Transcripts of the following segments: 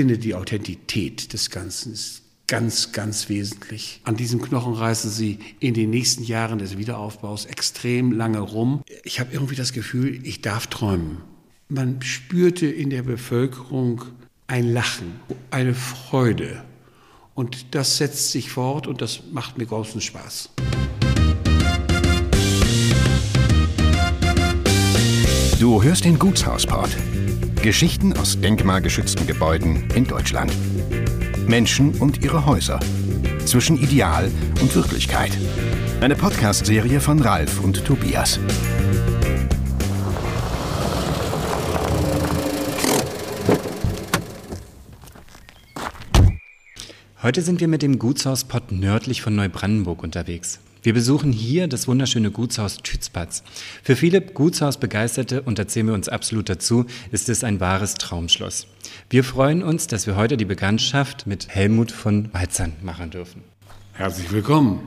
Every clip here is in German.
Finde die Authentität des Ganzen ist ganz, ganz wesentlich. An diesem Knochen reißen sie in den nächsten Jahren des Wiederaufbaus extrem lange rum. Ich habe irgendwie das Gefühl, ich darf träumen. Man spürte in der Bevölkerung ein Lachen, eine Freude. Und das setzt sich fort und das macht mir großen Spaß. Du hörst den Gutshausport. Geschichten aus denkmalgeschützten Gebäuden in Deutschland. Menschen und ihre Häuser. Zwischen Ideal und Wirklichkeit. Eine Podcast-Serie von Ralf und Tobias. Heute sind wir mit dem Gutshauspott nördlich von Neubrandenburg unterwegs. Wir besuchen hier das wunderschöne Gutshaus Tützpatz. Für viele Gutshausbegeisterte, und da zählen wir uns absolut dazu, ist es ein wahres Traumschloss. Wir freuen uns, dass wir heute die Bekanntschaft mit Helmut von Walzern machen dürfen. Herzlich willkommen.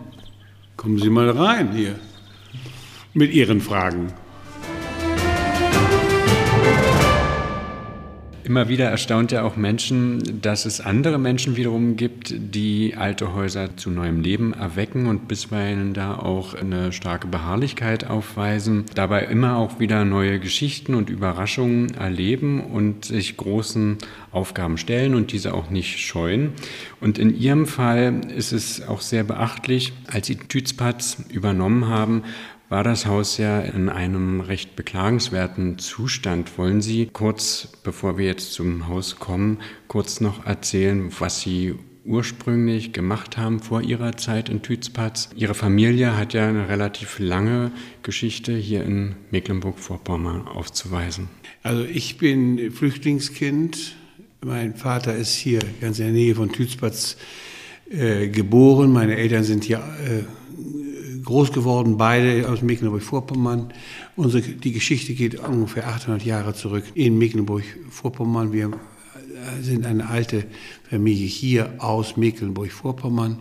Kommen Sie mal rein hier mit Ihren Fragen. Immer wieder erstaunt ja auch Menschen, dass es andere Menschen wiederum gibt, die alte Häuser zu neuem Leben erwecken und bisweilen da auch eine starke Beharrlichkeit aufweisen, dabei immer auch wieder neue Geschichten und Überraschungen erleben und sich großen Aufgaben stellen und diese auch nicht scheuen. Und in ihrem Fall ist es auch sehr beachtlich, als sie Tützpatz übernommen haben, war das Haus ja in einem recht beklagenswerten Zustand. Wollen Sie kurz, bevor wir jetzt zum Haus kommen, kurz noch erzählen, was Sie ursprünglich gemacht haben vor Ihrer Zeit in Tützpatz? Ihre Familie hat ja eine relativ lange Geschichte hier in Mecklenburg-Vorpommern aufzuweisen. Also ich bin Flüchtlingskind. Mein Vater ist hier ganz in der Nähe von Tützpatz äh, geboren. Meine Eltern sind hier äh, groß geworden, beide aus Mecklenburg-Vorpommern. Unsere, die Geschichte geht ungefähr 800 Jahre zurück in Mecklenburg-Vorpommern. Wir sind eine alte Familie hier aus Mecklenburg-Vorpommern.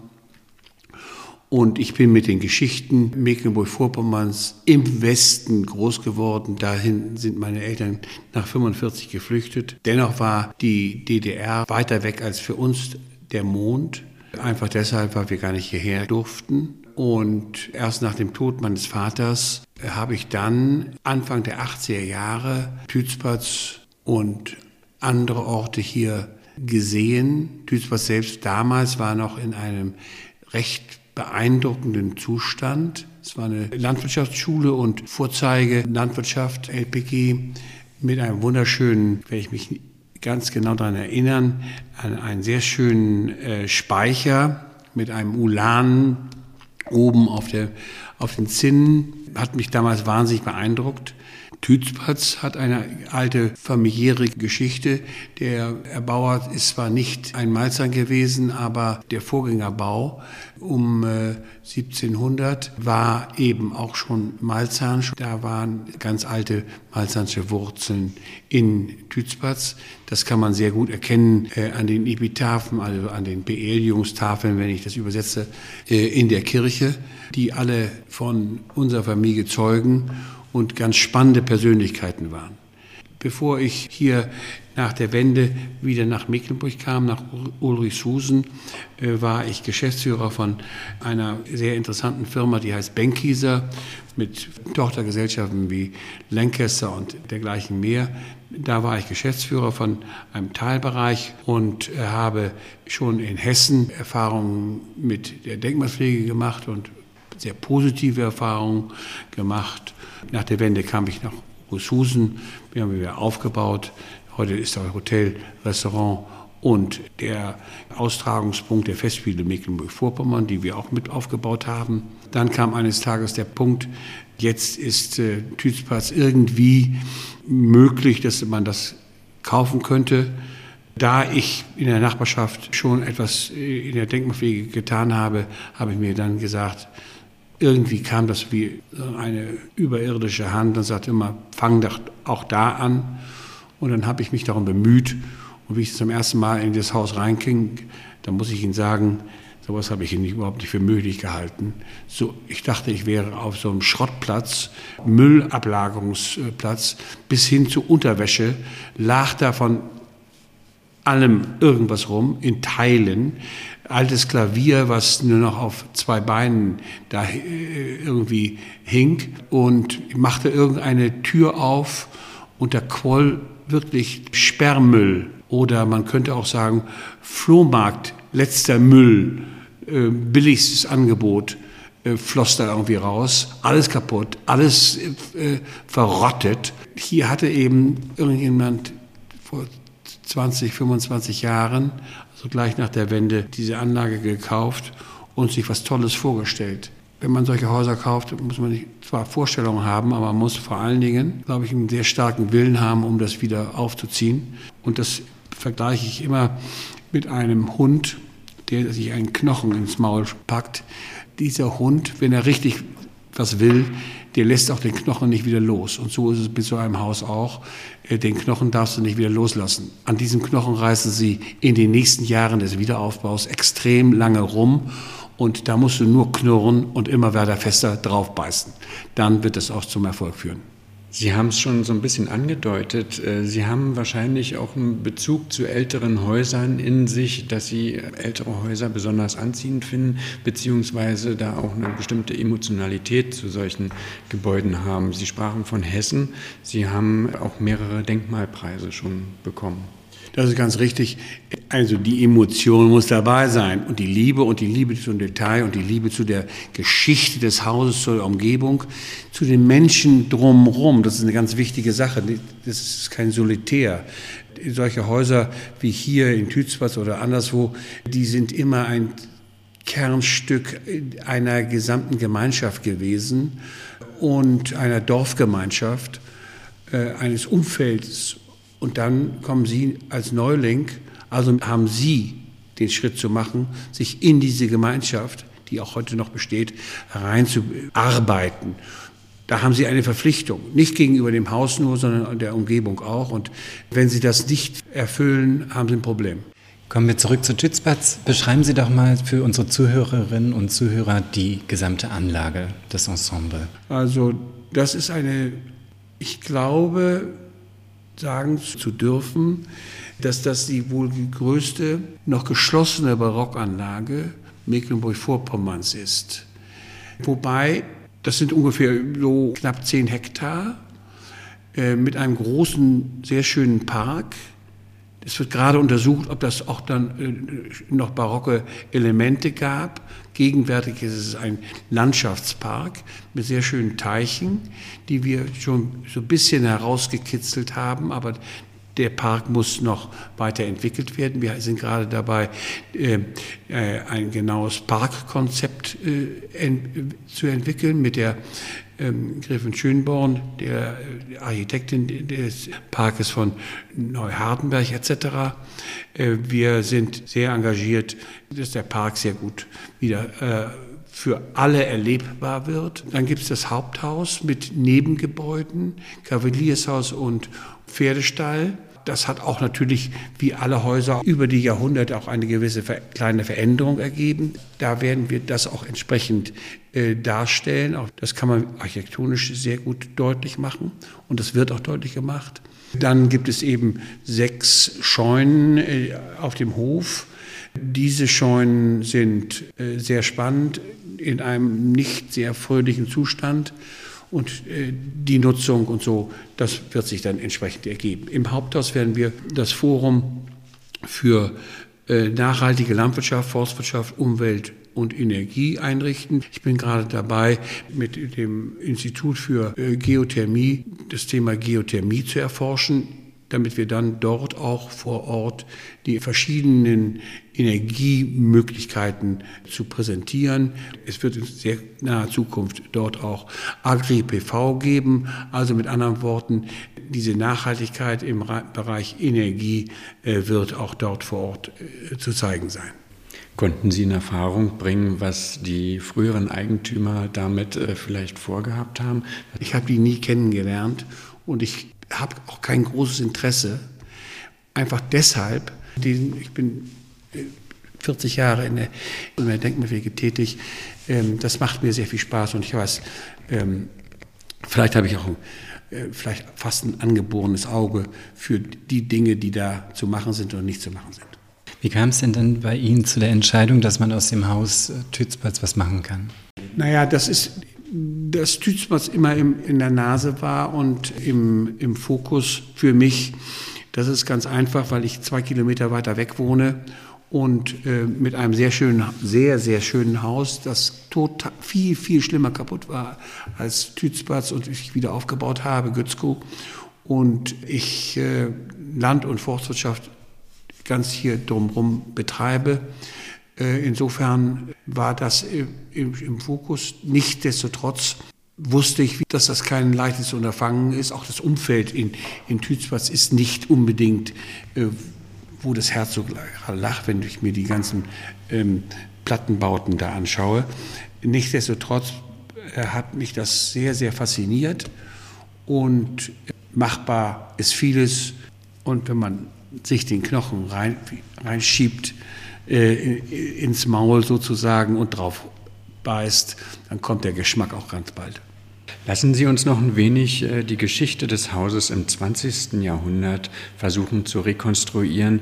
Und ich bin mit den Geschichten Mecklenburg-Vorpommerns im Westen groß geworden. Dahin sind meine Eltern nach 45 geflüchtet. Dennoch war die DDR weiter weg als für uns der Mond. Einfach deshalb, weil wir gar nicht hierher durften. Und erst nach dem Tod meines Vaters habe ich dann Anfang der 80er Jahre Tützpatz und andere Orte hier gesehen. Tützpatz selbst damals war noch in einem recht beeindruckenden Zustand. Es war eine Landwirtschaftsschule und Vorzeige Landwirtschaft, LPG, mit einem wunderschönen, wenn ich mich ganz genau daran erinnern, an einen sehr schönen äh, Speicher mit einem Ulan oben auf, der, auf den Zinnen. Hat mich damals wahnsinnig beeindruckt. Tützpatz hat eine alte familiäre Geschichte. Der Erbauer ist zwar nicht ein Malzern gewesen, aber der Vorgängerbau um äh, 1700 war eben auch schon Malzahn. Da waren ganz alte Malzahnsche Wurzeln in Tützpatz. Das kann man sehr gut erkennen äh, an den Epitaphen, also an den Beerdigungstafeln, wenn ich das übersetze, äh, in der Kirche, die alle von unserer Familie zeugen und ganz spannende Persönlichkeiten waren. Bevor ich hier nach der Wende wieder nach Mecklenburg kam, nach Ulrichshusen, äh, war ich Geschäftsführer von einer sehr interessanten Firma, die heißt Benkieser, mit Tochtergesellschaften wie Lancaster und dergleichen mehr. Da war ich Geschäftsführer von einem Teilbereich und äh, habe schon in Hessen Erfahrungen mit der Denkmalpflege gemacht und sehr positive Erfahrungen gemacht. Nach der Wende kam ich nach Russhusen, wir haben wieder aufgebaut. Heute ist da Hotel, Restaurant und der Austragungspunkt der Festspiele Mecklenburg-Vorpommern, die wir auch mit aufgebaut haben. Dann kam eines Tages der Punkt, jetzt ist äh, Tützplatz irgendwie möglich, dass man das kaufen könnte. Da ich in der Nachbarschaft schon etwas äh, in der Denkmalpflege getan habe, habe ich mir dann gesagt, irgendwie kam das wie eine überirdische Hand und sagte immer, fang doch auch da an. Und dann habe ich mich darum bemüht, und wie ich zum ersten Mal in das Haus reinking, da muss ich Ihnen sagen, sowas habe ich nicht, überhaupt nicht für möglich gehalten. So, ich dachte, ich wäre auf so einem Schrottplatz, Müllablagerungsplatz, bis hin zu Unterwäsche, lag da von allem irgendwas rum, in Teilen. Altes Klavier, was nur noch auf zwei Beinen da äh, irgendwie hing und machte irgendeine Tür auf und da quoll wirklich Sperrmüll oder man könnte auch sagen, Flohmarkt, letzter Müll, äh, billigstes Angebot äh, floss da irgendwie raus. Alles kaputt, alles äh, verrottet. Hier hatte eben irgendjemand vor 20, 25 Jahren, also gleich nach der Wende, diese Anlage gekauft und sich was Tolles vorgestellt wenn man solche Häuser kauft, muss man zwar Vorstellungen haben, aber man muss vor allen Dingen, glaube ich, einen sehr starken Willen haben, um das wieder aufzuziehen. Und das vergleiche ich immer mit einem Hund, der sich einen Knochen ins Maul packt. Dieser Hund, wenn er richtig was will, der lässt auch den Knochen nicht wieder los. Und so ist es mit so einem Haus auch. Äh, den Knochen darfst du nicht wieder loslassen. An diesem Knochen reißen sie in den nächsten Jahren des Wiederaufbaus extrem lange rum. Und da musst du nur knurren und immer weiter fester draufbeißen. Dann wird es auch zum Erfolg führen. Sie haben es schon so ein bisschen angedeutet. Äh, Sie haben wahrscheinlich auch einen Bezug zu älteren Häusern in sich, dass Sie ältere Häuser besonders anziehend finden, beziehungsweise da auch eine bestimmte Emotionalität zu solchen Gebäuden haben. Sie sprachen von Hessen. Sie haben auch mehrere Denkmalpreise schon bekommen. Das ist ganz richtig. Also die Emotion muss dabei sein und die Liebe und die Liebe zum Detail und die Liebe zu der Geschichte des Hauses, zur Umgebung, zu den Menschen drumherum. Das ist eine ganz wichtige Sache. Das ist kein Solitär. Solche Häuser wie hier in Tützbach oder anderswo, die sind immer ein Kernstück einer gesamten Gemeinschaft gewesen und einer Dorfgemeinschaft, äh, eines Umfelds und dann kommen Sie als Neuling, also haben Sie den Schritt zu machen, sich in diese Gemeinschaft, die auch heute noch besteht, reinzuarbeiten. Da haben Sie eine Verpflichtung, nicht gegenüber dem Haus nur, sondern der Umgebung auch. Und wenn Sie das nicht erfüllen, haben Sie ein Problem. Kommen wir zurück zu Tützpatz. Beschreiben Sie doch mal für unsere Zuhörerinnen und Zuhörer die gesamte Anlage des Ensemble. Also das ist eine, ich glaube, sagen zu dürfen, dass das die wohl größte noch geschlossene Barockanlage Mecklenburg-Vorpommerns ist. Wobei, das sind ungefähr so knapp zehn Hektar äh, mit einem großen, sehr schönen Park es wird gerade untersucht, ob das auch dann äh, noch barocke Elemente gab. Gegenwärtig ist es ein Landschaftspark mit sehr schönen Teichen, die wir schon so ein bisschen herausgekitzelt haben, aber der Park muss noch weiterentwickelt werden. Wir sind gerade dabei, äh, äh, ein genaues Parkkonzept zu entwickeln mit der ähm, Gräfin Schönborn, der äh, Architektin des Parkes von Neuhardenberg etc. Äh, wir sind sehr engagiert, dass der Park sehr gut wieder äh, für alle erlebbar wird. Dann gibt es das Haupthaus mit Nebengebäuden, Kavaliershaus und Pferdestall. Das hat auch natürlich, wie alle Häuser, über die Jahrhunderte auch eine gewisse kleine Veränderung ergeben. Da werden wir das auch entsprechend äh, darstellen. Auch das kann man architektonisch sehr gut deutlich machen und das wird auch deutlich gemacht. Dann gibt es eben sechs Scheunen äh, auf dem Hof. Diese Scheunen sind äh, sehr spannend, in einem nicht sehr fröhlichen Zustand und äh, die Nutzung und so, das wird sich dann entsprechend ergeben. Im Haupthaus werden wir das Forum für äh, nachhaltige Landwirtschaft, Forstwirtschaft, Umwelt und Energie einrichten. Ich bin gerade dabei, mit dem Institut für äh, Geothermie das Thema Geothermie zu erforschen. Damit wir dann dort auch vor Ort die verschiedenen Energiemöglichkeiten zu präsentieren. Es wird in sehr naher Zukunft dort auch Agri-PV geben, also mit anderen Worten, diese Nachhaltigkeit im Bereich Energie äh, wird auch dort vor Ort äh, zu zeigen sein. Konnten Sie in Erfahrung bringen, was die früheren Eigentümer damit äh, vielleicht vorgehabt haben? Ich habe die nie kennengelernt und ich habe auch kein großes Interesse. Einfach deshalb, ich bin 40 Jahre in der, in der Denkmalpflege tätig. Ähm, das macht mir sehr viel Spaß und ich weiß, ähm, vielleicht habe ich auch äh, vielleicht fast ein angeborenes Auge für die Dinge, die da zu machen sind oder nicht zu machen sind. Wie kam es denn dann bei Ihnen zu der Entscheidung, dass man aus dem Haus äh, Tützpatz was machen kann? Naja, das ist dass Tützpatz immer im, in der Nase war und im, im Fokus für mich. Das ist ganz einfach, weil ich zwei Kilometer weiter weg wohne und äh, mit einem sehr schönen, sehr, sehr schönen Haus, das total, viel, viel schlimmer kaputt war als Tützpatz und ich wieder aufgebaut habe, Gützkow. Und ich äh, Land- und Forstwirtschaft ganz hier drumherum betreibe. Äh, insofern war das im, im Fokus. Nichtsdestotrotz wusste ich, dass das kein leichtes Unterfangen ist. Auch das Umfeld in, in Tützpatz ist nicht unbedingt äh, wo das Herz so lacht, wenn ich mir die ganzen ähm, Plattenbauten da anschaue. Nichtsdestotrotz äh, hat mich das sehr, sehr fasziniert und machbar ist vieles. Und wenn man sich den Knochen rein, reinschiebt, äh, ins Maul sozusagen und drauf beißt, dann kommt der Geschmack auch ganz bald. Lassen Sie uns noch ein wenig äh, die Geschichte des Hauses im 20. Jahrhundert versuchen zu rekonstruieren.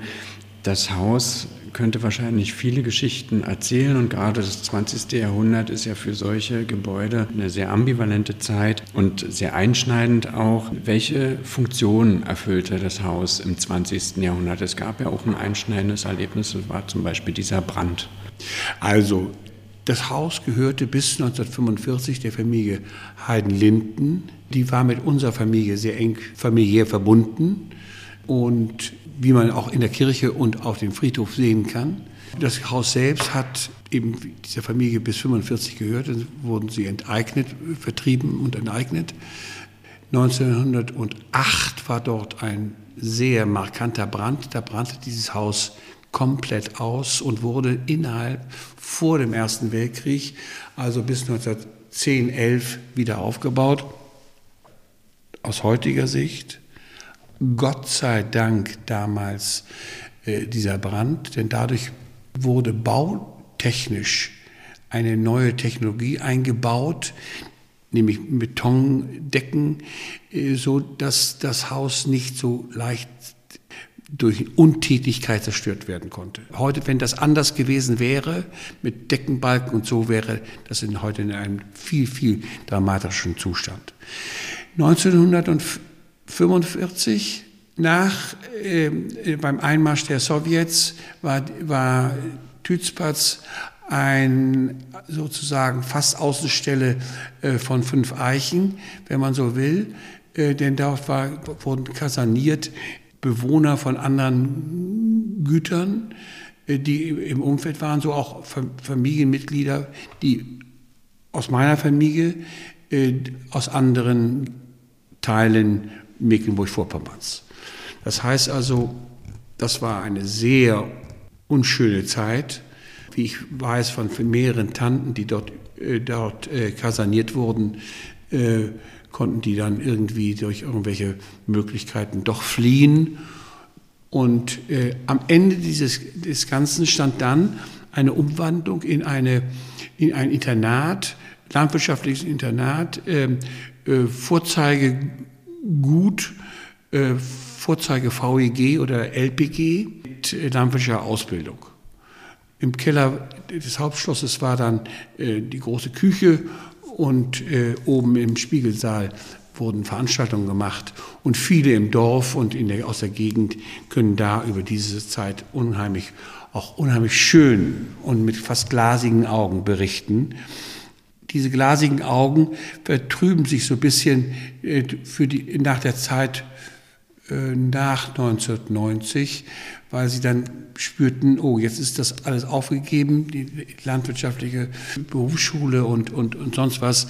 Das Haus könnte wahrscheinlich viele Geschichten erzählen und gerade das 20. Jahrhundert ist ja für solche Gebäude eine sehr ambivalente Zeit und sehr einschneidend auch. Welche Funktion erfüllte das Haus im 20. Jahrhundert? Es gab ja auch ein einschneidendes Erlebnis, das war zum Beispiel dieser Brand. Also das Haus gehörte bis 1945 der Familie Heiden-Linden. Die war mit unserer Familie sehr eng familiär verbunden und wie man auch in der Kirche und auf dem Friedhof sehen kann. Das Haus selbst hat eben dieser Familie bis 1945 gehört, dann wurden sie enteignet, vertrieben und enteignet. 1908 war dort ein sehr markanter Brand. Da brannte dieses Haus komplett aus und wurde innerhalb vor dem Ersten Weltkrieg, also bis 1910, 11, wieder aufgebaut. Aus heutiger Sicht, Gott sei Dank damals äh, dieser Brand, denn dadurch wurde bautechnisch eine neue Technologie eingebaut, nämlich Betondecken, äh, so dass das Haus nicht so leicht durch Untätigkeit zerstört werden konnte. Heute, wenn das anders gewesen wäre, mit Deckenbalken und so, wäre das in, heute in einem viel, viel dramatischen Zustand. 1945, nach, äh, beim Einmarsch der Sowjets, war, war Tützpatz ein sozusagen fast Außenstelle äh, von fünf Eichen, wenn man so will. Äh, denn dort war, wurden kasaniert Bewohner von anderen Gütern, äh, die im Umfeld waren, so auch Familienmitglieder, die aus meiner Familie, äh, aus anderen Teilen Mecklenburg-Vorpommerns. Das heißt also, das war eine sehr unschöne Zeit, wie ich weiß von mehreren Tanten, die dort, äh, dort kasaniert wurden konnten die dann irgendwie durch irgendwelche Möglichkeiten doch fliehen. Und äh, am Ende dieses des Ganzen stand dann eine Umwandlung in, eine, in ein Internat, landwirtschaftliches Internat, ähm, Vorzeigegut, äh, Vorzeige VEG oder LPG mit äh, landwirtschaftlicher Ausbildung. Im Keller des Hauptschlosses war dann äh, die große Küche und äh, oben im Spiegelsaal wurden Veranstaltungen gemacht und viele im Dorf und in der, aus der Gegend können da über diese Zeit unheimlich, auch unheimlich schön und mit fast glasigen Augen berichten. Diese glasigen Augen vertrüben sich so ein bisschen äh, für die, nach der Zeit äh, nach 1990, weil sie dann spürten, oh, jetzt ist das alles aufgegeben, die landwirtschaftliche Berufsschule und, und, und sonst was,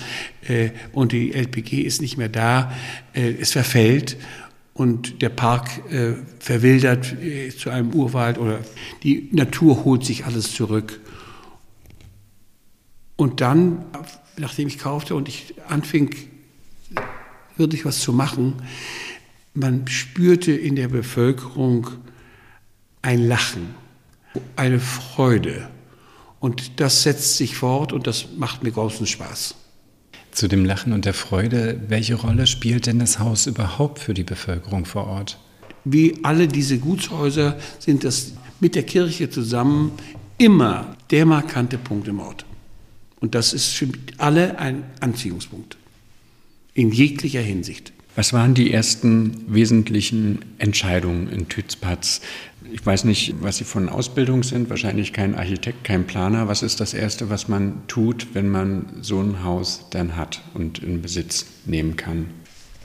äh, und die LPG ist nicht mehr da, es verfällt und der Park verwildert zu einem Urwald oder die Natur holt sich alles zurück. Und dann, nachdem ich kaufte und ich anfing, wirklich was zu machen, man spürte in der Bevölkerung ein Lachen, eine Freude. Und das setzt sich fort und das macht mir großen Spaß. Zu dem Lachen und der Freude, welche Rolle spielt denn das Haus überhaupt für die Bevölkerung vor Ort? Wie alle diese Gutshäuser sind das mit der Kirche zusammen immer der markante Punkt im Ort. Und das ist für alle ein Anziehungspunkt. In jeglicher Hinsicht. Was waren die ersten wesentlichen Entscheidungen in Tützpatz? Ich weiß nicht, was Sie von Ausbildung sind, wahrscheinlich kein Architekt, kein Planer. Was ist das Erste, was man tut, wenn man so ein Haus dann hat und in Besitz nehmen kann?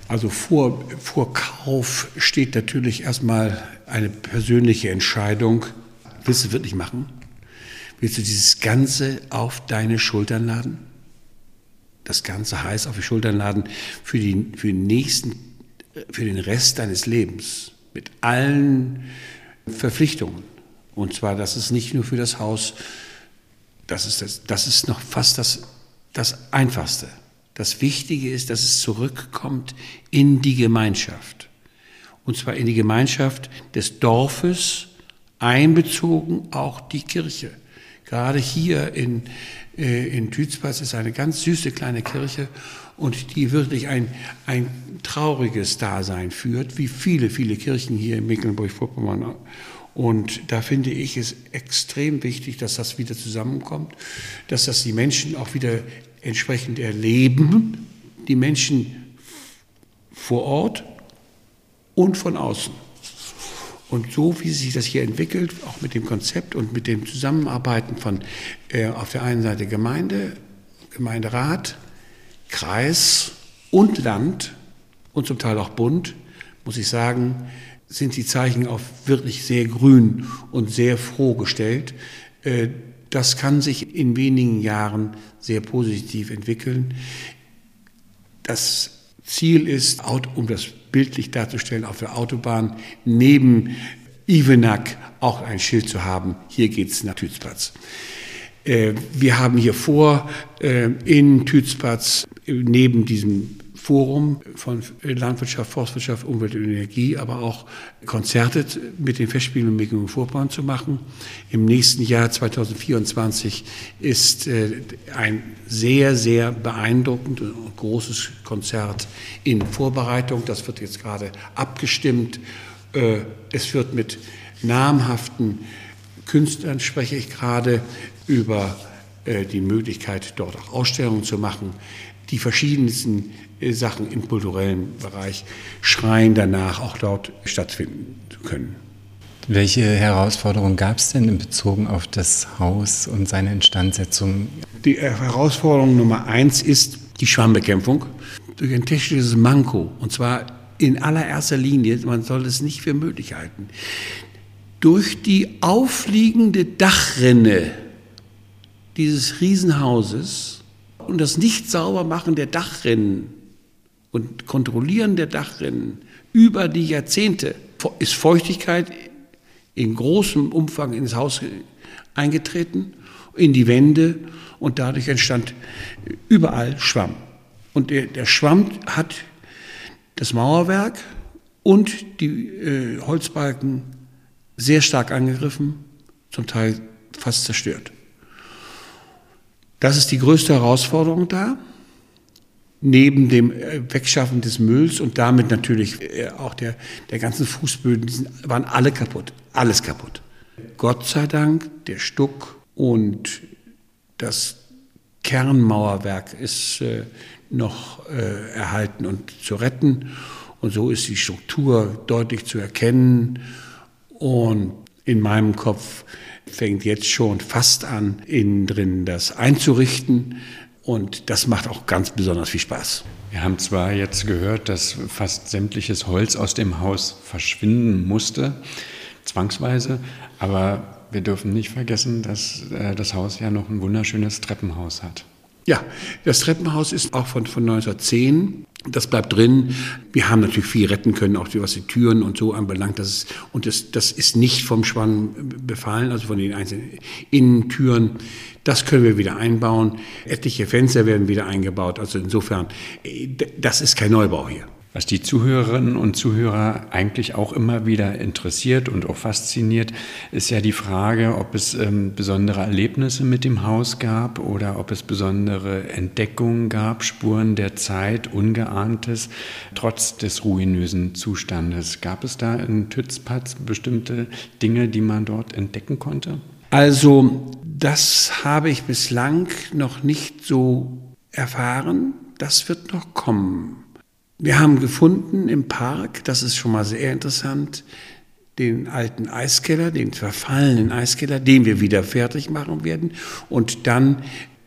Also vor, vor Kauf steht natürlich erstmal eine persönliche Entscheidung. Willst du wirklich machen? Willst du dieses Ganze auf deine Schultern laden? das ganze heiß auf die Schultern laden für, die, für den nächsten, für den Rest deines Lebens mit allen Verpflichtungen. Und zwar, das ist nicht nur für das Haus, das ist, das, das ist noch fast das, das Einfachste. Das Wichtige ist, dass es zurückkommt in die Gemeinschaft. Und zwar in die Gemeinschaft des Dorfes, einbezogen auch die Kirche. Gerade hier in, äh, in Dützpatz ist eine ganz süße kleine Kirche und die wirklich ein, ein trauriges Dasein führt, wie viele, viele Kirchen hier in Mecklenburg-Vorpommern. Und da finde ich es extrem wichtig, dass das wieder zusammenkommt, dass das die Menschen auch wieder entsprechend erleben, die Menschen vor Ort und von außen. Und so wie sich das hier entwickelt, auch mit dem Konzept und mit dem Zusammenarbeiten von äh, auf der einen Seite Gemeinde, Gemeinderat, Kreis und Land und zum Teil auch Bund, muss ich sagen, sind die Zeichen auf wirklich sehr grün und sehr froh gestellt. Äh, das kann sich in wenigen Jahren sehr positiv entwickeln. Das Ziel ist, um das bildlich darzustellen, auf der Autobahn neben Ivenack auch ein Schild zu haben. Hier geht es nach Tützplatz. Äh, wir haben hier vor, äh, in Tützplatz neben diesem Forum von Landwirtschaft, Forstwirtschaft, Umwelt und Energie, aber auch Konzerte mit den Festspielen in Mecklenburg-Vorpommern zu machen. Im nächsten Jahr 2024 ist äh, ein sehr, sehr beeindruckendes und großes Konzert in Vorbereitung. Das wird jetzt gerade abgestimmt. Äh, es wird mit namhaften Künstlern, spreche ich gerade, über die Möglichkeit, dort auch Ausstellungen zu machen die verschiedensten äh, Sachen im kulturellen Bereich schreien danach, auch dort stattfinden zu können. Welche Herausforderungen gab es denn in Bezug auf das Haus und seine Instandsetzung? Die Herausforderung Nummer eins ist die Schwammbekämpfung durch ein technisches Manko. Und zwar in allererster Linie, man soll es nicht für möglich halten, durch die aufliegende Dachrinne dieses Riesenhauses und das Nicht-Saubermachen der Dachrinnen und Kontrollieren der Dachrinnen über die Jahrzehnte ist Feuchtigkeit in großem Umfang ins Haus eingetreten, in die Wände und dadurch entstand überall Schwamm. Und der, der Schwamm hat das Mauerwerk und die äh, Holzbalken sehr stark angegriffen, zum Teil fast zerstört. Das ist die größte Herausforderung da. Neben dem äh, Wegschaffen des Mülls und damit natürlich äh, auch der, der ganzen Fußböden, die waren alle kaputt. Alles kaputt. Gott sei Dank, der Stuck und das Kernmauerwerk ist äh, noch erhalten und zu retten. Und so ist die Struktur deutlich zu erkennen. Und in meinem Kopf fängt jetzt schon fast an, innen drin das einzurichten. Und das macht auch ganz besonders viel Spaß. Wir haben zwar jetzt gehört, dass fast sämtliches Holz aus dem Haus verschwinden musste, zwangsweise, aber wir dürfen nicht vergessen, dass äh, das Haus ja noch ein wunderschönes Treppenhaus hat. Ja, das Treppenhaus ist auch von, von 1910. Das bleibt drin. Wir haben natürlich viel retten können, auch was die Türen und so anbelangt. Das ist, und das, das ist nicht vom Schwann befallen, also von den einzelnen Innentüren. Das können wir wieder einbauen. Etliche Fenster werden wieder eingebaut. Also insofern, äh, das ist kein Neubau hier. Was die Zuhörerinnen und Zuhörer eigentlich auch immer wieder interessiert und auch fasziniert, ist ja die Frage, ob es ähm, besondere Erlebnisse mit dem Haus gab oder ob es besondere Entdeckungen gab, Spuren der Zeit, Ungeahntes, trotz des ruinösen Zustandes. Gab es da in Tützpatz bestimmte Dinge, die man dort entdecken konnte? Also, das habe ich bislang noch nicht so erfahren. Das wird noch kommen. Wir haben gefunden im Park, das ist schon mal sehr interessant, den alten Eiskeller, den verfallenen Eiskeller, den wir wieder fertig machen werden und dann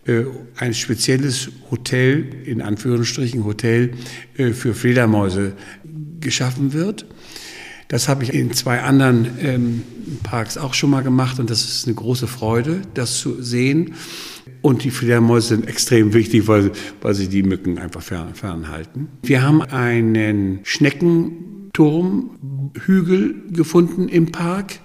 äh, ein spezielles Hotel, in Anführungsstrichen Hotel, äh, für Fledermäuse geschaffen wird. Das habe ich in zwei anderen ähm, Parks auch schon mal gemacht und das ist eine große Freude, das zu sehen. Und die Fledermäuse sind extrem wichtig, weil, weil sie die Mücken einfach fern, fernhalten. Wir haben einen Schneckenturmhügel gefunden im Park.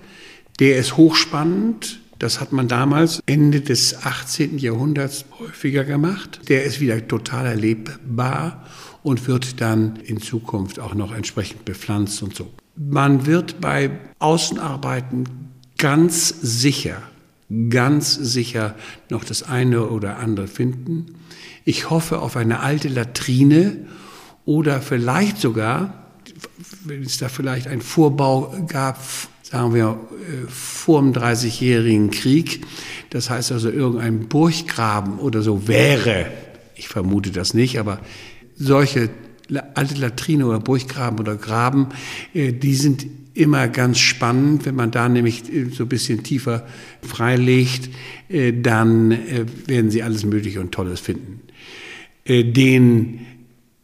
Der ist hochspannend. Das hat man damals Ende des 18. Jahrhunderts häufiger gemacht. Der ist wieder total erlebbar und wird dann in Zukunft auch noch entsprechend bepflanzt und so. Man wird bei Außenarbeiten ganz sicher ganz sicher noch das eine oder andere finden. Ich hoffe auf eine alte Latrine oder vielleicht sogar, wenn es da vielleicht einen Vorbau gab, sagen wir, äh, vor dem Dreißigjährigen Krieg, das heißt also irgendein Burggraben oder so wäre, ich vermute das nicht, aber solche alte Latrine oder Burggraben oder Graben, äh, die sind immer ganz spannend, wenn man da nämlich äh, so ein bisschen tiefer freilegt, äh, dann werden Sie alles Mögliche und Tolles finden. Den,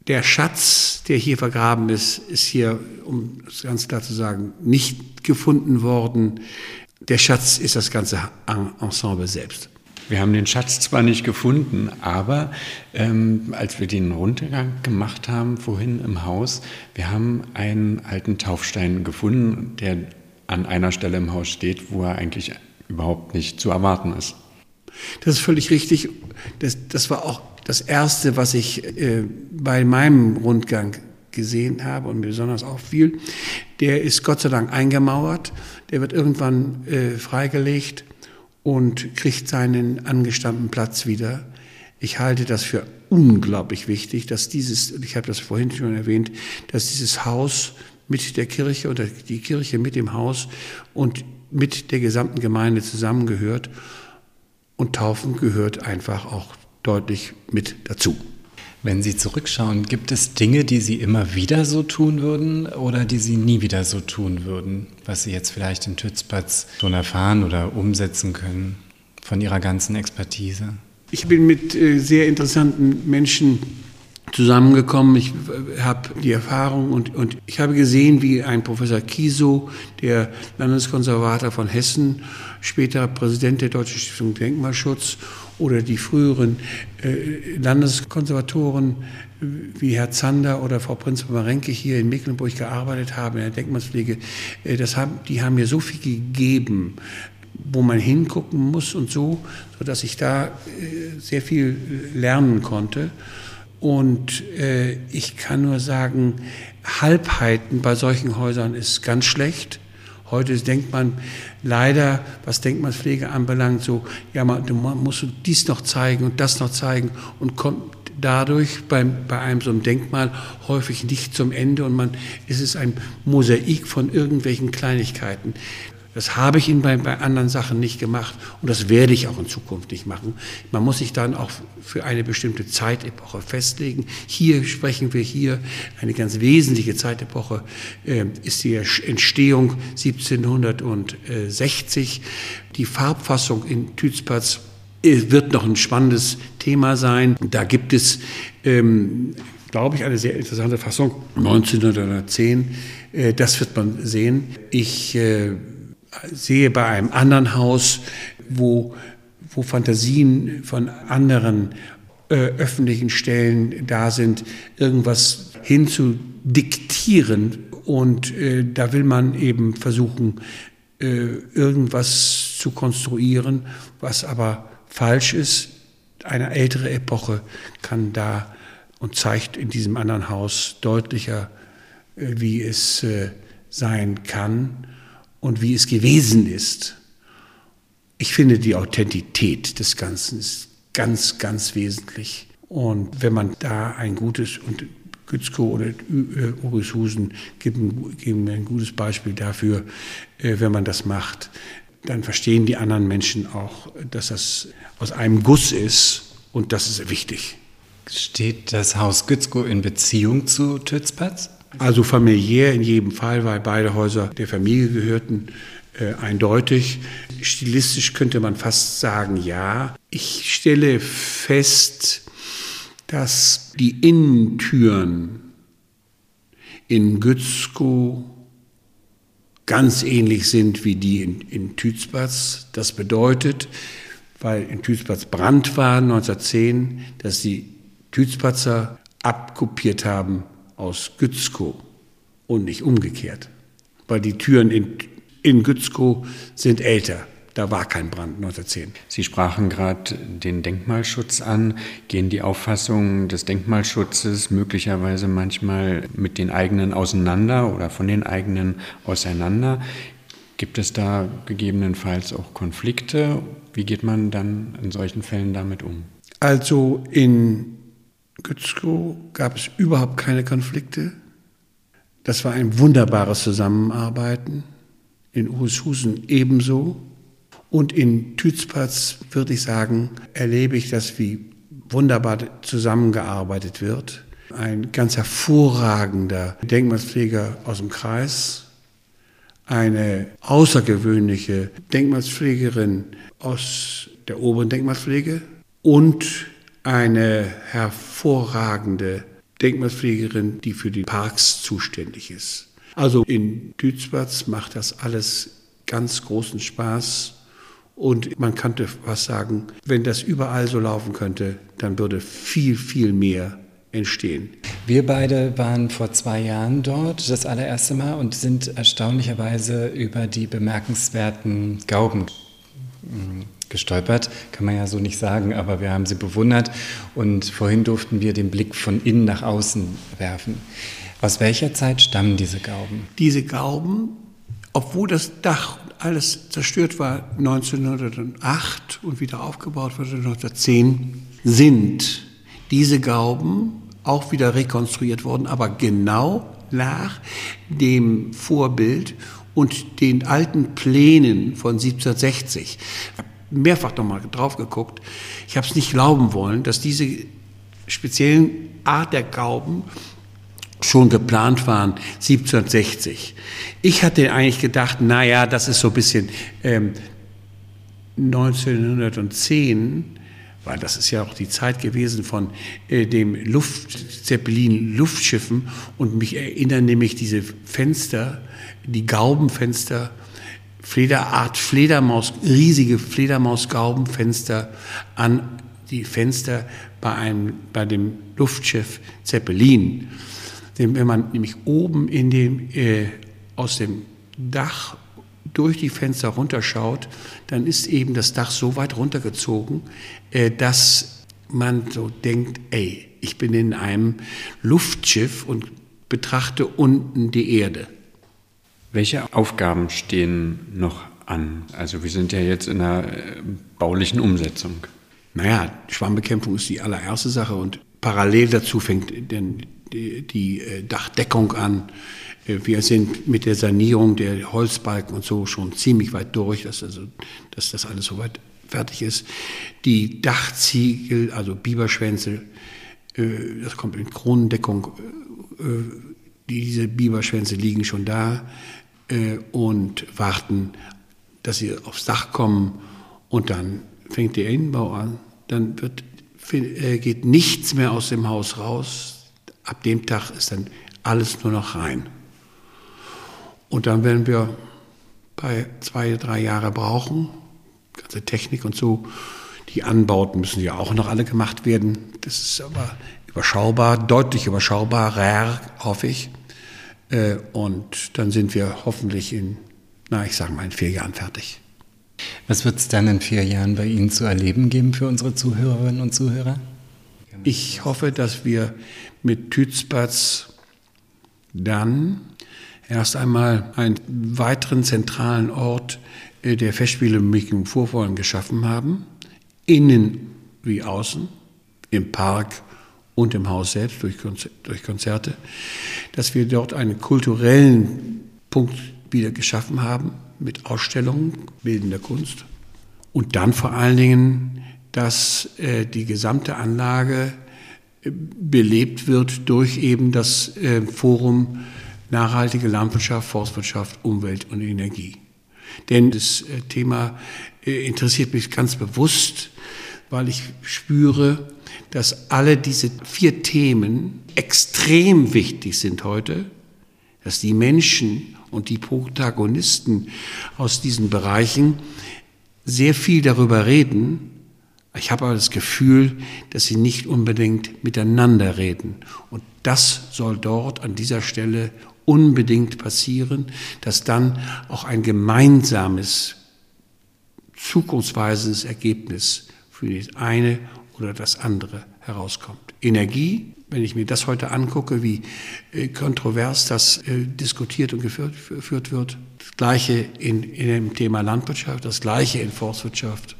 der Schatz, der hier vergraben ist, ist hier, um es ganz klar zu sagen, nicht gefunden worden. Der Schatz ist das ganze Ensemble selbst. Wir haben den Schatz zwar nicht gefunden, aber ähm, als wir den Rundgang gemacht haben vorhin im Haus, wir haben einen alten Taufstein gefunden, der an einer Stelle im Haus steht, wo er eigentlich überhaupt nicht zu erwarten ist. Das ist völlig richtig. Das, das war auch das Erste, was ich äh, bei meinem Rundgang gesehen habe und mir besonders auffiel. Der ist Gott sei Dank eingemauert. Der wird irgendwann äh, freigelegt und kriegt seinen angestammten Platz wieder. Ich halte das für unglaublich wichtig, dass dieses, ich habe das vorhin schon erwähnt, dass dieses Haus mit der Kirche oder die Kirche mit dem Haus und mit der gesamten Gemeinde zusammengehört. Und Taufen gehört einfach auch deutlich mit dazu. Wenn Sie zurückschauen, gibt es Dinge, die Sie immer wieder so tun würden oder die Sie nie wieder so tun würden, was Sie jetzt vielleicht in Tützpatz schon erfahren oder umsetzen können von Ihrer ganzen Expertise? Ich bin mit äh, sehr interessanten Menschen zusammengekommen. Ich äh, habe die Erfahrung und, und ich habe gesehen, wie ein Professor Kiso, der Landeskonservator von Hessen, später Präsident der Deutschen Stiftung Denkmalschutz oder die früheren äh, Landeskonservatoren wie Herr Zander oder Frau Prinz-Marenke hier in Mecklenburg gearbeitet haben in der Denkmalspflege, äh, das haben, die haben mir so viel gegeben, wo man hingucken muss und so, sodass ich da äh, sehr viel lernen konnte. Und ich kann nur sagen, Halbheiten bei solchen Häusern ist ganz schlecht. Heute denkt man leider, was Denkmalpflege anbelangt, so, ja, man, man muss dies noch zeigen und das noch zeigen und kommt dadurch beim, bei einem so einem Denkmal häufig nicht zum Ende und man, es ist ein Mosaik von irgendwelchen Kleinigkeiten. Das habe ich Ihnen bei, bei anderen Sachen nicht gemacht und das werde ich auch in Zukunft nicht machen. Man muss sich dann auch für eine bestimmte Zeitepoche festlegen. Hier sprechen wir hier, eine ganz wesentliche Zeitepoche äh, ist die Entstehung 1760. Die Farbfassung in Tützpatz äh, wird noch ein spannendes Thema sein. Da gibt es ähm, glaube ich, eine sehr interessante Fassung. 1910, äh, das wird man sehen. Ich äh, sehe bei einem anderen Haus, wo, wo Fantasien von anderen äh, öffentlichen Stellen da sind, irgendwas hinzudiktieren. Und äh, da will man eben versuchen, äh, irgendwas zu konstruieren, was aber falsch ist. Eine ältere Epoche kann da und zeigt in diesem anderen Haus deutlicher, äh, wie es äh, sein kann und wie es gewesen ist. Ich finde, die Authentität des Ganzen ist ganz, ganz wesentlich. Und wenn man da ein gutes, und Gützko oder Orishusen geben, geben ein gutes Beispiel dafür, wenn man das macht, dann verstehen die anderen Menschen auch, dass das aus einem Guss ist und das ist wichtig. Steht das Haus Gützko in Beziehung zu Tützpatz? Also familiär in jedem Fall, weil beide Häuser der Familie gehörten, äh, eindeutig. Stilistisch könnte man fast sagen, ja. Ich stelle fest, dass die Innentüren in Gützko ganz ähnlich sind wie die in, in Tützpatz. Das bedeutet, weil in Tützpatz Brand war 1910, dass die Tützpatzer abkopiert haben aus Gützkow und nicht umgekehrt. Weil die Türen in, in Gützkow sind älter. Da war kein Brand 1910. Sie sprachen gerade den Denkmalschutz an. Gehen die Auffassungen des Denkmalschutzes möglicherweise manchmal mit den eigenen auseinander oder von den eigenen auseinander? Gibt es da gegebenenfalls auch Konflikte? Wie geht man dann in solchen Fällen damit um? Also in Gützkow gab es überhaupt keine Konflikte. Das war ein wunderbares Zusammenarbeiten. In Urshusen ebenso. Und in Tützpatz würde ich sagen, erlebe ich das, wie wunderbar zusammengearbeitet wird. Ein ganz hervorragender Denkmalspfleger aus dem Kreis, eine außergewöhnliche Denkmalspflegerin aus der oberen Denkmalpflege und eine hervorragende Denkmalpflegerin, die für die Parks zuständig ist. Also in Dützpatz macht das alles ganz großen Spaß. Und man könnte was sagen, wenn das überall so laufen könnte, dann würde viel, viel mehr entstehen. Wir beide waren vor zwei Jahren dort, das allererste Mal, und sind erstaunlicherweise über die bemerkenswerten Gauben hm, gestolpert, kann man ja so nicht sagen, aber wir haben sie bewundert und vorhin durften wir den Blick von innen nach außen werfen. Aus welcher Zeit stammen diese Gauben? Diese Gauben, obwohl das Dach alles zerstört war 1908 und wieder aufgebaut wurde 1910, sind diese Gauben auch wieder rekonstruiert worden, aber genau nach dem Vorbild und den alten Plänen von 1760 mehrfach nochmal drauf geguckt. Ich habe es nicht glauben wollen, dass diese speziellen Art der Gauben schon geplant waren 1760. Ich hatte eigentlich gedacht, naja, das ist so ein bisschen ähm, 1910 weil das ist ja auch die Zeit gewesen von äh, dem Luftzeppelin-Luftschiffen und mich erinnern nämlich diese Fenster, die Gaubenfenster Flederart Fledermaus, riesige Fledermausgaubenfenster an die Fenster bei, einem, bei dem Luftschiff Zeppelin. Denn wenn man nämlich oben in dem, äh, aus dem Dach durch die Fenster runterschaut, dann ist eben das Dach so weit runtergezogen, äh, dass man so denkt, ey, ich bin in einem Luftschiff und betrachte unten die Erde. Welche Aufgaben stehen noch an? Also wir sind ja jetzt in einer äh, baulichen Umsetzung. Naja, Schwammbekämpfung ist die allererste Sache und parallel dazu fängt denn die, äh, Dachdeckung an. Äh, wir sind mit der Sanierung der Holzbalken und so schon ziemlich weit durch, dass, also, dass das alles soweit fertig ist. Die Dachziegel, also Biberschwänze, das kommt in Kronendeckung, diese Biberschwänze liegen schon da und warten, dass sie aufs Dach kommen und dann fängt der Innenbau an. Dann wird, äh, geht nichts mehr aus dem Haus raus. Ab dem Tag ist dann alles nur noch rein. Und dann werden wir bei zwei, drei Jahre brauchen, ganze Technik und so. Die Anbauten müssen ja auch noch alle gemacht werden. Das ist aber überschaubar, deutlich überschaubarer, hoffe ich. Äh, und dann sind wir hoffentlich in, na, ich sage mal, in vier Jahren fertig. Was wird es dann in vier Jahren bei Ihnen zu erleben geben für unsere Zuhörerinnen und Zuhörer? Ich hoffe, dass wir mit Tützbatz dann erst einmal einen weiteren zentralen Ort äh, der Festspiele mit Vorfallen geschaffen haben, innen wie außen, im Park und im Haus selbst durch, Konzerte, dass wir dort einen kulturellen Punkt wieder geschaffen haben mit Ausstellungen, bildender Kunst und dann vor allen Dingen, dass äh, die gesamte Anlage äh, belebt wird durch eben das äh, Forum nachhaltige Landwirtschaft, Forstwirtschaft, Umwelt und Energie. Denn das äh, Thema äh, interessiert mich ganz bewusst, weil ich spüre, dass alle diese vier Themen extrem wichtig sind heute, dass die Menschen und die Protagonisten aus diesen Bereichen sehr viel darüber reden. Ich habe aber das Gefühl, dass sie nicht unbedingt miteinander reden. Und das soll dort an dieser Stelle unbedingt passieren, dass dann auch ein gemeinsames, zukunftsweisendes Ergebnis für das eine oder das andere herauskommt. Energie, wenn ich mir das heute angucke, wie äh, kontrovers das äh, diskutiert und geführt, wird, das Gleiche in, in dem Thema Landwirtschaft, das Gleiche in Forstwirtschaft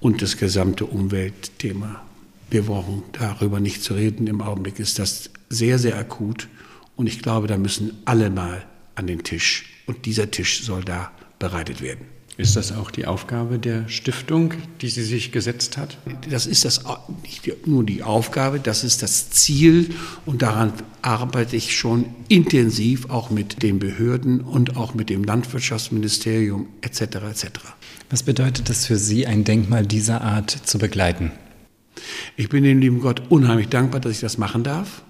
und das gesamte Umweltthema. Wir brauchen darüber nicht zu reden. Im Augenblick ist das sehr, sehr akut. Und ich glaube, da müssen alle mal an den Tisch. Und dieser Tisch soll da bereitet werden. Ist das auch die Aufgabe der Stiftung, die sie sich gesetzt hat? Das ist das, nicht nur die Aufgabe, das ist das Ziel und daran arbeite ich schon intensiv, auch mit den Behörden und auch mit dem Landwirtschaftsministerium etc. etc. Was bedeutet es für Sie, ein Denkmal dieser Art zu begleiten? Ich bin dem lieben Gott unheimlich dankbar, dass ich das machen darf.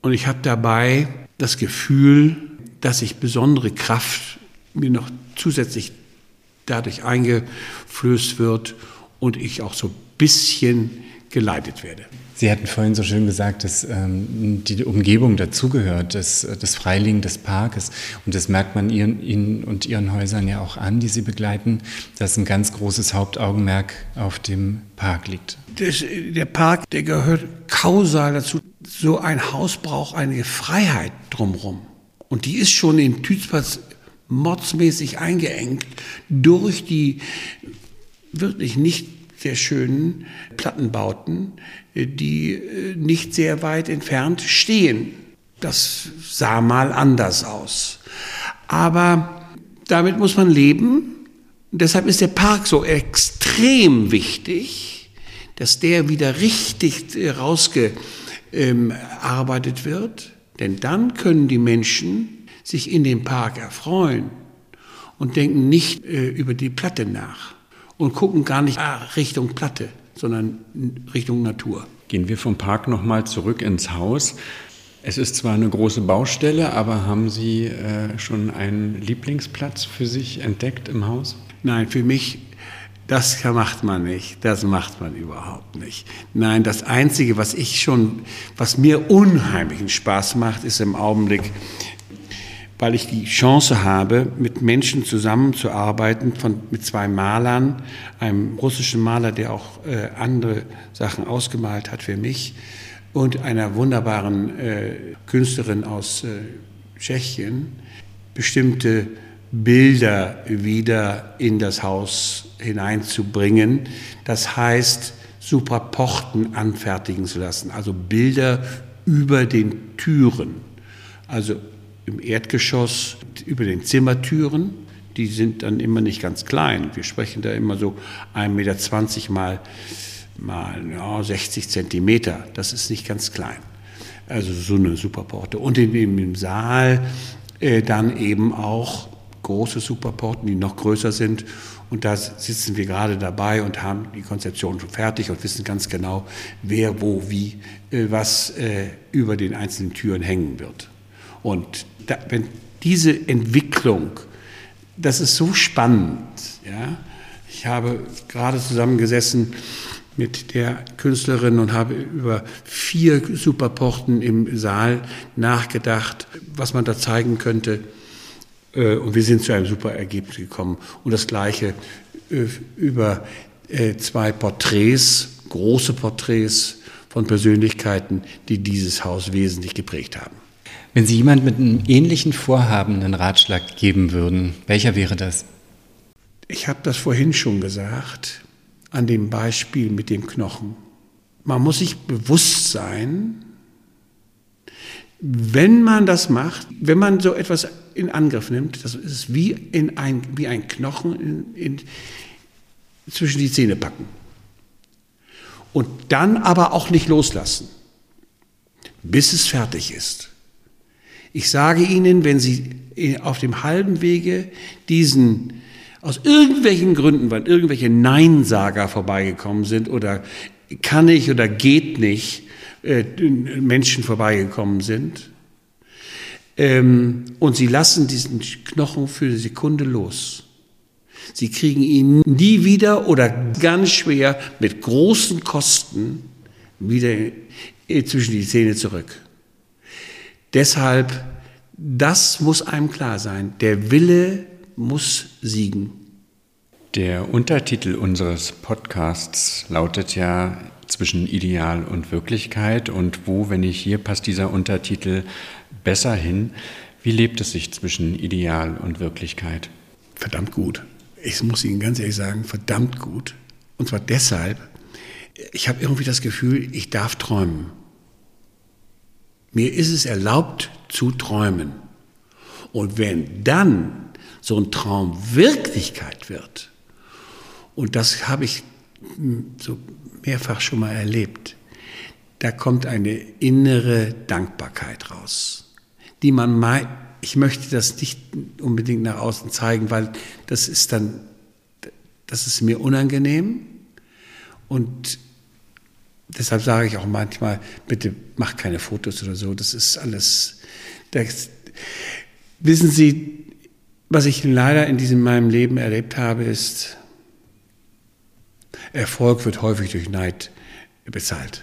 Und ich habe dabei das Gefühl, dass ich besondere Kraft mir noch zusätzlich dadurch eingeflößt wird und ich auch so ein bisschen geleitet werde. Sie hatten vorhin so schön gesagt, dass ähm, die Umgebung dazugehört, das, das Freiliegen des Parkes. Und das merkt man ihren, Ihnen und Ihren Häusern ja auch an, die Sie begleiten, dass ein ganz großes Hauptaugenmerk auf dem Park liegt. Das, der Park, der gehört kausal dazu so ein Haus braucht eine Freiheit drumherum. Und die ist schon in Tützpatz mordsmäßig eingeengt durch die wirklich nicht sehr schönen Plattenbauten, die äh, nicht sehr weit entfernt stehen. Das sah mal anders aus. Aber damit muss man leben. Deshalb ist der Park so extrem wichtig, dass der wieder richtig äh, rausge erarbeitet wird, denn dann können die Menschen sich in dem Park erfreuen und denken nicht äh, über die Platte nach und gucken gar nicht ah, Richtung Platte, sondern Richtung Natur. Gehen wir vom Park nochmal zurück ins Haus. Es ist zwar eine große Baustelle, aber haben Sie äh, schon einen Lieblingsplatz für sich entdeckt im Haus? Nein, für mich das macht man nicht, das macht man überhaupt nicht. Nein, das Einzige, was ich schon, was mir unheimlichen Spaß macht, ist im Augenblick, weil ich die Chance habe, mit Menschen zusammenzuarbeiten, von, mit zwei Malern, einem russischen Maler, der auch äh, andere Sachen ausgemalt hat für mich, und einer wunderbaren äh, Künstlerin aus äh, Tschechien, bestimmte Bilder wieder in das Haus hineinzubringen. Das heißt, Supraporten anfertigen zu lassen, also Bilder über den Türen, also im Erdgeschoss über den Zimmertüren. Die sind dann immer nicht ganz klein. Wir sprechen da immer so 1,20 Meter mal, mal ja, 60 Zentimeter. Das ist nicht ganz klein. Also so eine Superporte. Und in, im Saal äh, dann eben auch große Superporten, die noch größer sind. Und da sitzen wir gerade dabei und haben die Konzeption schon fertig und wissen ganz genau, wer, wo, wie, äh, was äh, über den einzelnen Türen hängen wird. Und da, wenn diese Entwicklung, das ist so spannend. Ja? Ich habe gerade zusammengesessen mit der Künstlerin und habe über vier Superporten im Saal nachgedacht, was man da zeigen könnte. Äh, und wir sind zu einem super Ergebnis gekommen. Und das Gleiche äh, über äh, zwei Porträts, große Porträts von Persönlichkeiten, die dieses Haus wesentlich geprägt haben. Wenn Sie jemand mit einem ähnlichen Vorhaben einen Ratschlag geben würden, welcher wäre das? Ich habe das vorhin schon gesagt, an dem Beispiel mit dem Knochen. Man muss sich bewusst sein, wenn man das macht, wenn man so etwas in Angriff nimmt, das ist wie, in ein, wie ein Knochen in, in, zwischen die Zähne packen. Und dann aber auch nicht loslassen, bis es fertig ist. Ich sage Ihnen, wenn Sie auf dem halben Wege diesen aus irgendwelchen Gründen, weil irgendwelche Neinsager vorbeigekommen sind oder kann ich oder geht nicht, äh, Menschen vorbeigekommen sind, ähm, und sie lassen diesen Knochen für eine Sekunde los. Sie kriegen ihn nie wieder oder ganz schwer mit großen Kosten wieder zwischen die Zähne zurück. Deshalb, das muss einem klar sein. Der Wille muss siegen. Der Untertitel unseres Podcasts lautet ja zwischen Ideal und Wirklichkeit. Und wo, wenn nicht hier, passt dieser Untertitel besser hin? Wie lebt es sich zwischen Ideal und Wirklichkeit? Verdammt gut. Ich muss Ihnen ganz ehrlich sagen, verdammt gut. Und zwar deshalb, ich habe irgendwie das Gefühl, ich darf träumen. Mir ist es erlaubt zu träumen. Und wenn dann so ein Traum Wirklichkeit wird, und das habe ich hm, so mehrfach schon mal erlebt, da kommt eine innere Dankbarkeit raus, die man meint, ich möchte das nicht unbedingt nach außen zeigen, weil das ist dann, das ist mir unangenehm und deshalb sage ich auch manchmal, bitte mach keine Fotos oder so. Das ist alles. Das, wissen Sie, was ich leider in diesem meinem Leben erlebt habe, ist, Erfolg wird häufig durch Neid bezahlt.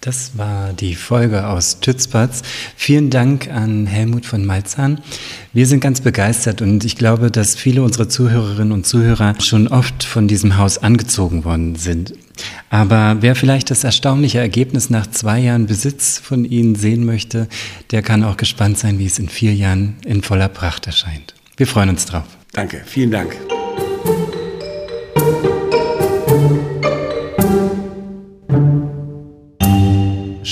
Das war die Folge aus Tützpatz. Vielen Dank an Helmut von Malzahn. Wir sind ganz begeistert und ich glaube, dass viele unserer Zuhörerinnen und Zuhörer schon oft von diesem Haus angezogen worden sind. Aber wer vielleicht das erstaunliche Ergebnis nach zwei Jahren Besitz von Ihnen sehen möchte, der kann auch gespannt sein, wie es in vier Jahren in voller Pracht erscheint. Wir freuen uns drauf. Danke, vielen Dank.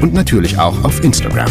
und natürlich auch auf Instagram.